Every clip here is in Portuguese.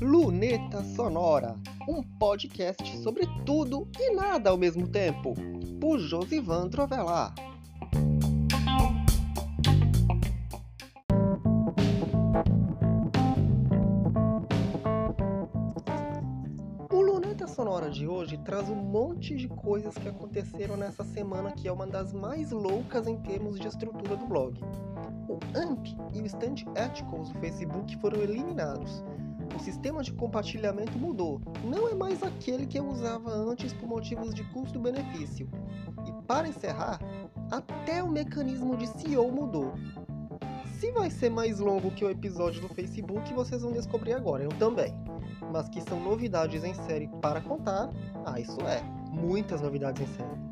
Luneta Sonora, um podcast sobre tudo e nada ao mesmo tempo, por Josivan Trovelar. O Luneta Sonora de hoje traz um monte de coisas que aconteceram nessa semana que é uma das mais loucas em termos de estrutura do blog. O AMP e o Stand Articles do Facebook foram eliminados. O sistema de compartilhamento mudou. Não é mais aquele que eu usava antes por motivos de custo-benefício. E para encerrar, até o mecanismo de SEO mudou. Se vai ser mais longo que o episódio do Facebook, vocês vão descobrir agora, eu também. Mas que são novidades em série para contar, ah, isso é, muitas novidades em série.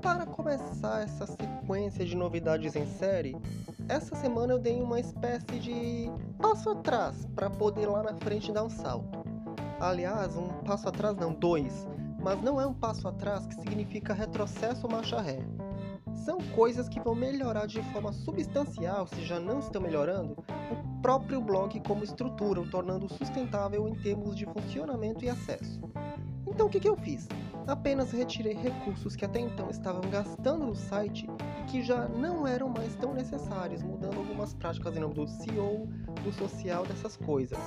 Para começar essa sequência de novidades em série, essa semana eu dei uma espécie de passo atrás para poder lá na frente dar um salto. Aliás, um passo atrás não, dois. Mas não é um passo atrás que significa retrocesso ou marcha ré. São coisas que vão melhorar de forma substancial, se já não estão melhorando, o próprio blog como estrutura, o tornando sustentável em termos de funcionamento e acesso. Então o que, que eu fiz? Apenas retirei recursos que até então estavam gastando no site e que já não eram mais tão necessários, mudando algumas práticas em nome do SEO, do social, dessas coisas.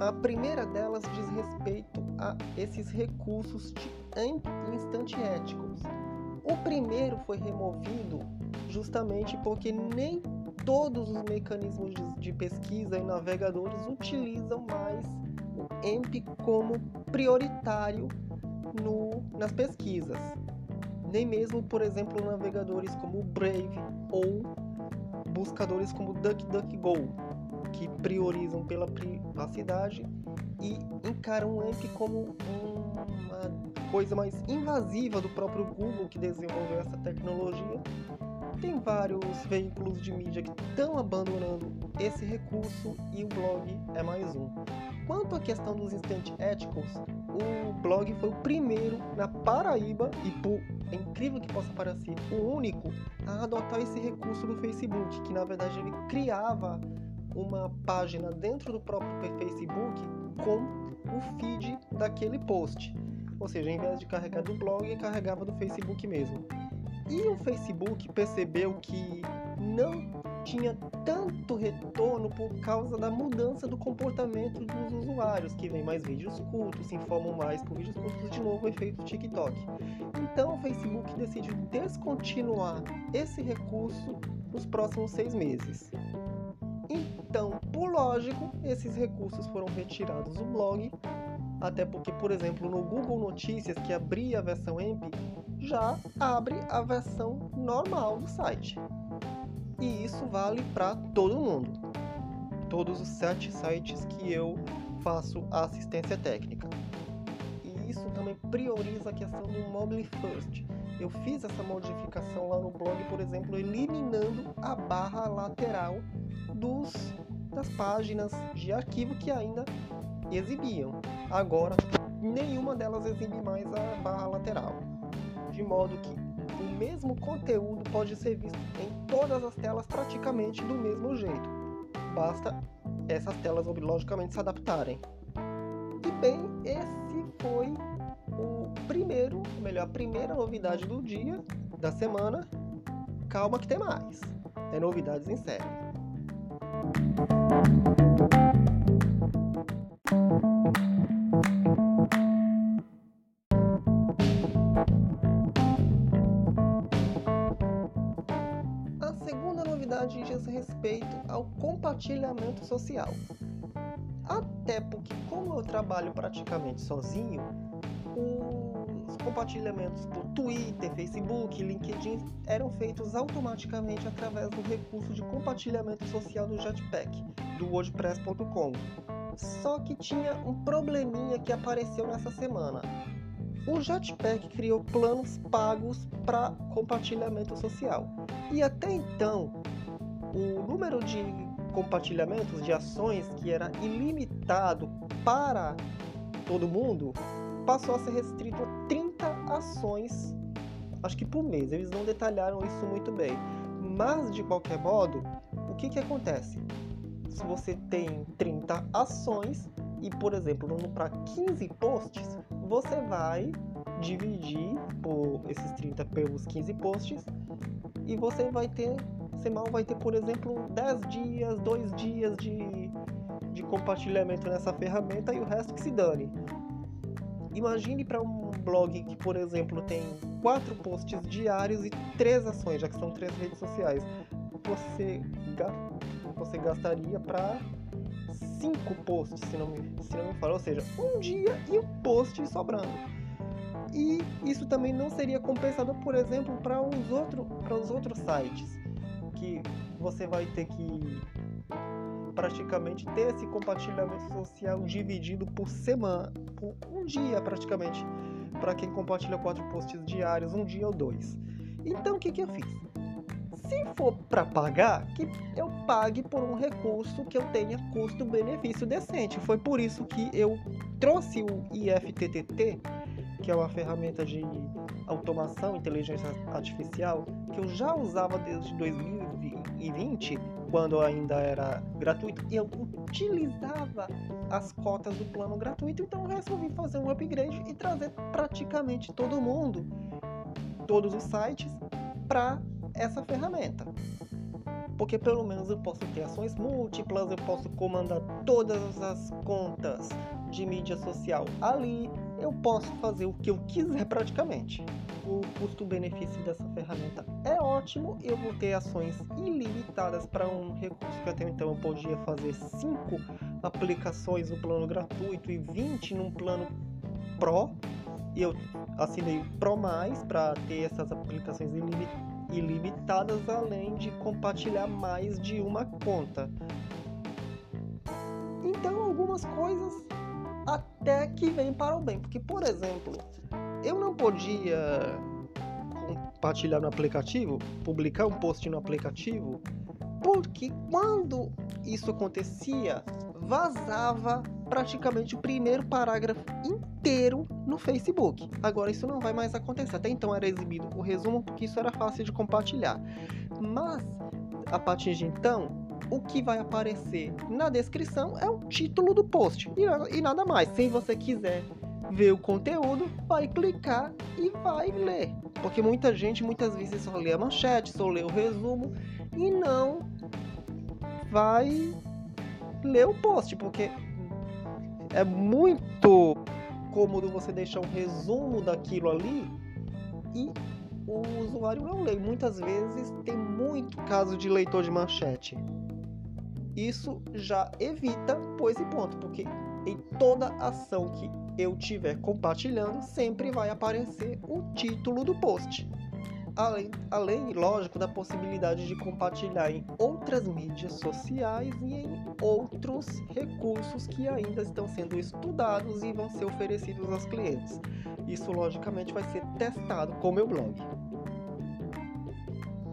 A primeira delas diz respeito a esses recursos de AMP e Instant Éticos. O primeiro foi removido justamente porque nem todos os mecanismos de pesquisa e navegadores utilizam mais o AMP como prioritário no, nas pesquisas. Nem mesmo, por exemplo, navegadores como Brave ou buscadores como DuckDuckGo, que priorizam pela privacidade e encaram o AMP como uma coisa mais invasiva do próprio Google que desenvolveu essa tecnologia. Tem vários veículos de mídia que estão abandonando esse recurso e o blog é mais um. Quanto à questão dos instant éticos, o blog foi o primeiro na Paraíba e por incrível que possa parecer, o único a adotar esse recurso do Facebook, que na verdade ele criava uma página dentro do próprio Facebook com o feed daquele post. Ou seja, em vez de carregar do blog, carregava do Facebook mesmo. E o Facebook percebeu que não tinha tanto retorno por causa da mudança do comportamento dos usuários, que vem mais vídeos curtos, se informam mais por vídeos curtos, de novo o efeito TikTok. Então o Facebook decidiu descontinuar esse recurso nos próximos seis meses. Então, por lógico, esses recursos foram retirados do blog, até porque, por exemplo, no Google Notícias, que abria a versão AMP, já abre a versão normal do site. E isso vale para todo mundo. Todos os sete sites que eu faço assistência técnica. E isso também prioriza a questão do mobile first. Eu fiz essa modificação lá no blog, por exemplo, eliminando a barra lateral dos, das páginas de arquivo que ainda exibiam. Agora, nenhuma delas exibe mais a barra lateral. De modo que mesmo conteúdo pode ser visto em todas as telas praticamente do mesmo jeito. Basta essas telas logicamente se adaptarem. E bem, esse foi o primeiro, melhor, a primeira novidade do dia, da semana. Calma que tem mais. É novidades em série. Respeito ao compartilhamento social. Até porque, como eu trabalho praticamente sozinho, os compartilhamentos por Twitter, Facebook, LinkedIn eram feitos automaticamente através do recurso de compartilhamento social do Jetpack, do WordPress.com. Só que tinha um probleminha que apareceu nessa semana. O Jetpack criou planos pagos para compartilhamento social. E até então, o número de compartilhamentos de ações que era ilimitado para todo mundo, passou a ser restrito a 30 ações, acho que por mês. Eles não detalharam isso muito bem. Mas, de qualquer modo, o que, que acontece? Se você tem 30 ações e, por exemplo, para 15 posts, você vai dividir por esses 30 pelos 15 posts e você vai ter, mal vai ter, por exemplo, 10 dias, 2 dias de, de compartilhamento nessa ferramenta e o resto que se dane. Imagine para um blog que, por exemplo, tem quatro posts diários e três ações, já que são três redes sociais. Você, você gastaria para cinco posts, se não, me, se não me falo, ou seja, um dia e um post sobrando. E isso também não seria compensado, por exemplo, para os, os outros sites, que você vai ter que praticamente ter esse compartilhamento social dividido por semana, por um dia praticamente, para quem compartilha quatro posts diários, um dia ou dois. Então o que, que eu fiz? Se for para pagar, que eu pague por um recurso que eu tenha custo-benefício decente. Foi por isso que eu trouxe o IFTTT, que é uma ferramenta de automação, inteligência artificial, que eu já usava desde 2020 quando ainda era gratuito, eu utilizava as cotas do plano gratuito, então eu resolvi fazer um upgrade e trazer praticamente todo mundo, todos os sites, para essa ferramenta. Porque pelo menos eu posso ter ações múltiplas, eu posso comandar todas as contas de mídia social ali, eu posso fazer o que eu quiser praticamente. O custo-benefício dessa ferramenta é ótimo, eu vou ter ações ilimitadas para um recurso que até então eu podia fazer 5 aplicações no plano gratuito e 20 num plano Pro. E eu assinei o Pro Mais para ter essas aplicações ilimitadas, além de compartilhar mais de uma conta. Então, algumas coisas até que vem para o bem. Porque, por exemplo, eu não podia compartilhar no aplicativo, publicar um post no aplicativo, porque quando isso acontecia, vazava praticamente o primeiro parágrafo inteiro no Facebook. Agora isso não vai mais acontecer. Até então era exibido o resumo porque isso era fácil de compartilhar. Mas a partir de então, o que vai aparecer na descrição é o título do post e, nada mais. Se você quiser ver o conteúdo, vai clicar e vai ler. Porque muita gente muitas vezes só lê a manchete, só lê o resumo e não vai ler o post, porque é muito cômodo você deixar um resumo daquilo ali e o usuário não lê. Muitas vezes tem muito caso de leitor de manchete isso já evita pois e ponto, porque em toda ação que eu tiver compartilhando, sempre vai aparecer o título do post. Além, além, lógico, da possibilidade de compartilhar em outras mídias sociais e em outros recursos que ainda estão sendo estudados e vão ser oferecidos aos clientes. Isso, logicamente, vai ser testado com o meu blog.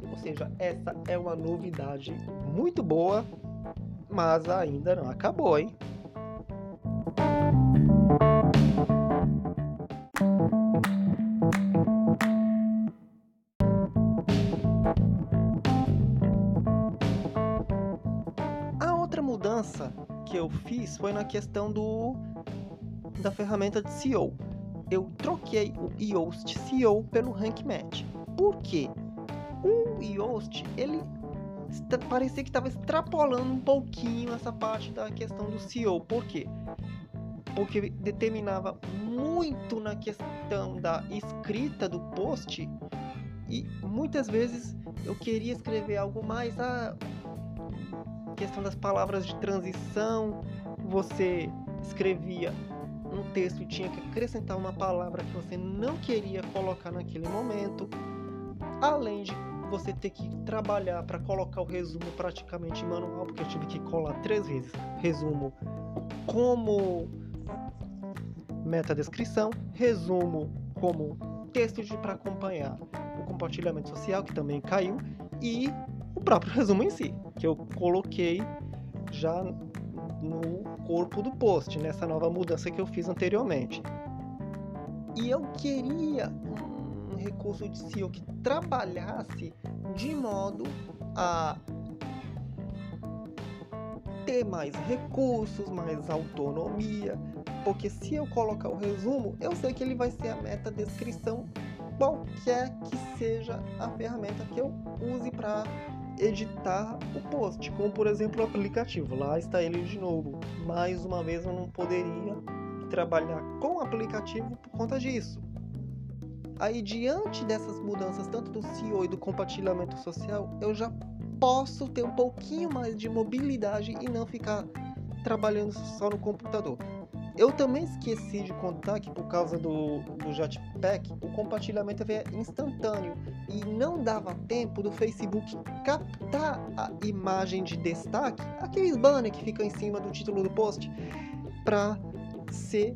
Ou seja, essa é uma novidade muito boa mas ainda não acabou, hein? A outra mudança que eu fiz foi na questão do da ferramenta de SEO. Eu troquei o Yoast SEO pelo Rank Match. Por quê? O Yoast, ele parecia que estava extrapolando um pouquinho essa parte da questão do CEO. Por quê? Porque determinava muito na questão da escrita do post e muitas vezes eu queria escrever algo mais a questão das palavras de transição, você escrevia um texto e tinha que acrescentar uma palavra que você não queria colocar naquele momento, além de você ter que trabalhar para colocar o resumo praticamente manual, porque eu tive que colar três vezes resumo como meta descrição, resumo como texto para acompanhar o compartilhamento social, que também caiu, e o próprio resumo em si, que eu coloquei já no corpo do post, nessa nova mudança que eu fiz anteriormente. E eu queria recurso de SEO que trabalhasse de modo a ter mais recursos, mais autonomia, porque se eu colocar o resumo, eu sei que ele vai ser a meta descrição qualquer que seja a ferramenta que eu use para editar o post, como por exemplo o aplicativo. Lá está ele de novo. Mais uma vez eu não poderia trabalhar com o aplicativo por conta disso. Aí diante dessas mudanças, tanto do SEO e do compartilhamento social, eu já posso ter um pouquinho mais de mobilidade e não ficar trabalhando só no computador. Eu também esqueci de contar que por causa do, do Jetpack, o compartilhamento é instantâneo e não dava tempo do Facebook captar a imagem de destaque, aqueles banners que ficam em cima do título do post, para ser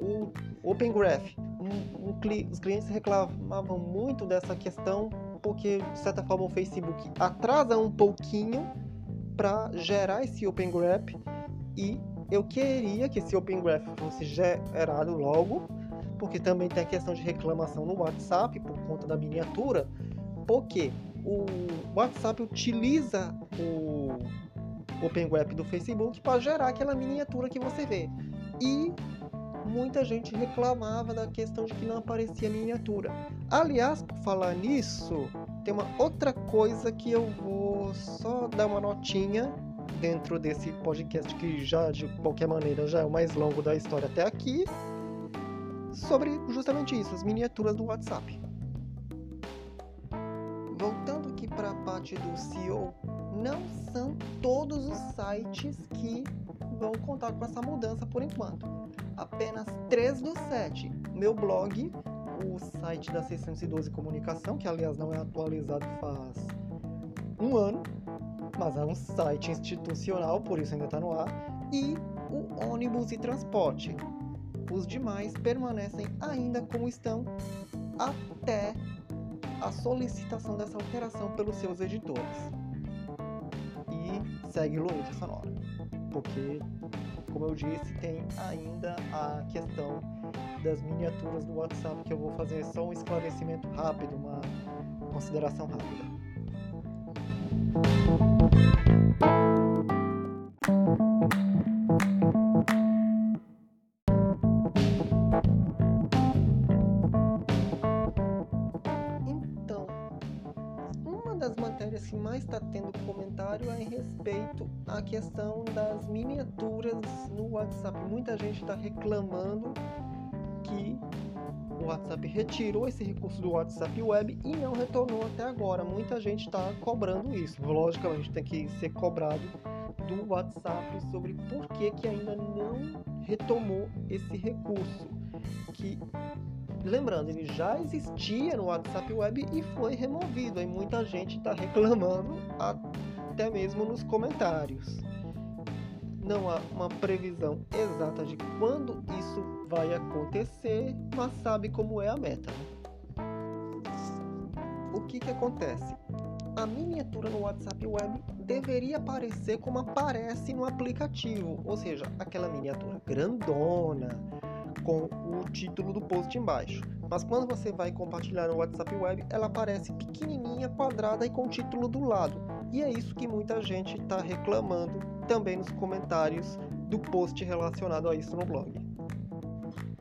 o Open Graph. Os clientes reclamavam muito dessa questão porque, de certa forma, o Facebook atrasa um pouquinho para gerar esse Open Graph e eu queria que esse Open Graph fosse gerado logo, porque também tem a questão de reclamação no WhatsApp por conta da miniatura, porque o WhatsApp utiliza o Open Graph do Facebook para gerar aquela miniatura que você vê. E muita gente reclamava da questão de que não aparecia miniatura. Aliás, por falar nisso, tem uma outra coisa que eu vou só dar uma notinha dentro desse podcast que já de qualquer maneira já é o mais longo da história até aqui, sobre justamente isso, as miniaturas do WhatsApp. Voltando aqui para a parte do SEO, não são todos os sites que vão contar com essa mudança por enquanto. Apenas 3 dos 7. Meu blog, o site da 612 Comunicação, que aliás não é atualizado faz um ano, mas é um site institucional, por isso ainda está no ar, e o ônibus e transporte. Os demais permanecem ainda como estão até a solicitação dessa alteração pelos seus editores. E segue Luísa Sonora, porque, como eu disse, tem ainda a questão das miniaturas do WhatsApp que eu vou fazer só um esclarecimento rápido, uma consideração rápida. Então, uma das matérias que mais está tendo comentário é em respeito à questão das miniaturas no WhatsApp. Muita gente está reclamando que o WhatsApp retirou esse recurso do WhatsApp Web e não retornou até agora. Muita gente está cobrando isso. Logicamente tem que ser cobrado do WhatsApp sobre por que, que ainda não retomou esse recurso. Que, lembrando, ele já existia no WhatsApp Web e foi removido. E muita gente está reclamando até mesmo nos comentários não há uma previsão exata de quando isso vai acontecer, mas sabe como é a meta. Né? O que, que acontece? A miniatura no WhatsApp Web deveria aparecer como aparece no aplicativo, ou seja, aquela miniatura grandona com o título do post embaixo. Mas quando você vai compartilhar no WhatsApp Web, ela aparece pequenininha, quadrada e com o título do lado. E é isso que muita gente está reclamando também nos comentários do post relacionado a isso no blog.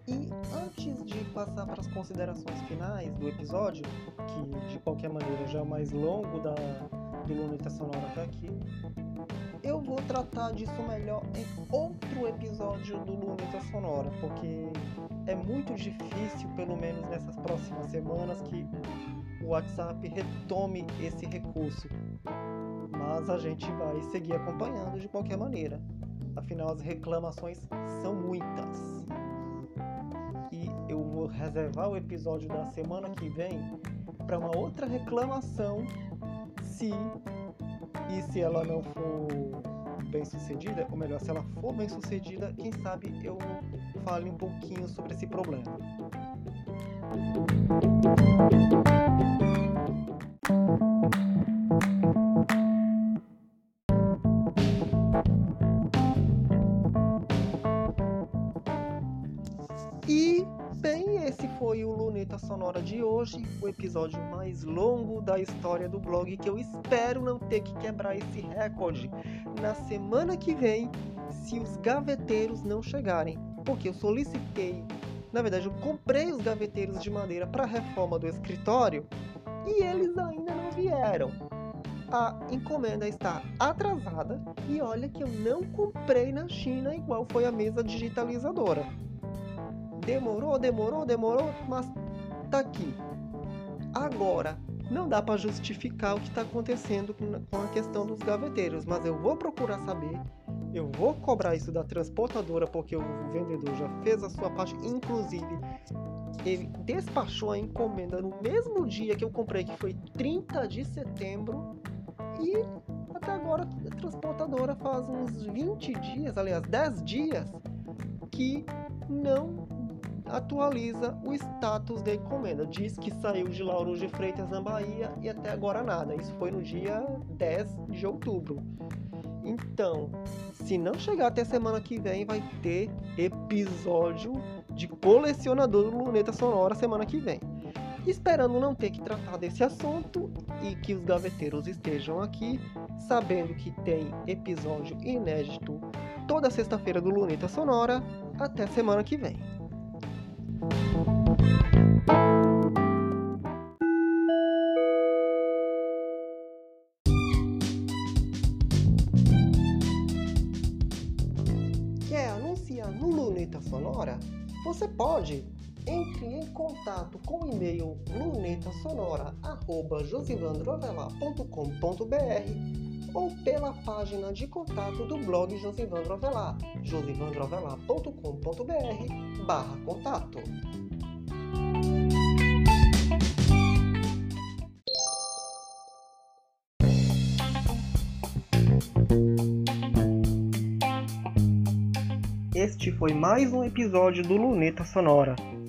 E antes de passar para as considerações finais do episódio, que de qualquer maneira já é mais longo da, do Luneta Sonora até aqui, eu vou tratar disso melhor em outro episódio do Luneta Sonora, porque é muito difícil, pelo menos nessas próximas semanas, que o WhatsApp retome esse recurso mas a gente vai seguir acompanhando de qualquer maneira. Afinal, as reclamações são muitas. E eu vou reservar o episódio da semana que vem para uma outra reclamação, se e se ela não for bem sucedida, ou melhor, se ela for bem sucedida, quem sabe eu fale um pouquinho sobre esse problema. Sonora de hoje, o episódio mais longo da história do blog, que eu espero não ter que quebrar esse recorde na semana que vem, se os gaveteiros não chegarem. Porque eu solicitei, na verdade, eu comprei os gaveteiros de madeira para a reforma do escritório e eles ainda não vieram. A encomenda está atrasada e olha que eu não comprei na China igual foi a mesa digitalizadora. Demorou, demorou, demorou, mas tá aqui. Agora, não dá para justificar o que está acontecendo com a questão dos gaveteiros, mas eu vou procurar saber. Eu vou cobrar isso da transportadora porque o vendedor já fez a sua parte, inclusive ele despachou a encomenda no mesmo dia que eu comprei, que foi 30 de setembro, e até agora a transportadora faz uns 20 dias, aliás, 10 dias, que não atualiza o status da encomenda. Diz que saiu de Lauro de Freitas na Bahia e até agora nada. Isso foi no dia 10 de outubro. Então, se não chegar até semana que vem, vai ter episódio de colecionador do Luneta Sonora semana que vem. Esperando não ter que tratar desse assunto e que os gaveteiros estejam aqui, sabendo que tem episódio inédito toda sexta-feira do Luneta Sonora. Até semana que vem. Quer anunciar no Luneta Sonora? Você pode! Entre em contato com o e-mail lunetasonora.josivandroavelar.com.br ou pela página de contato do blog Josivandro Avelar, josivandroavelar.com.br barra contato. Este foi mais um episódio do Luneta Sonora.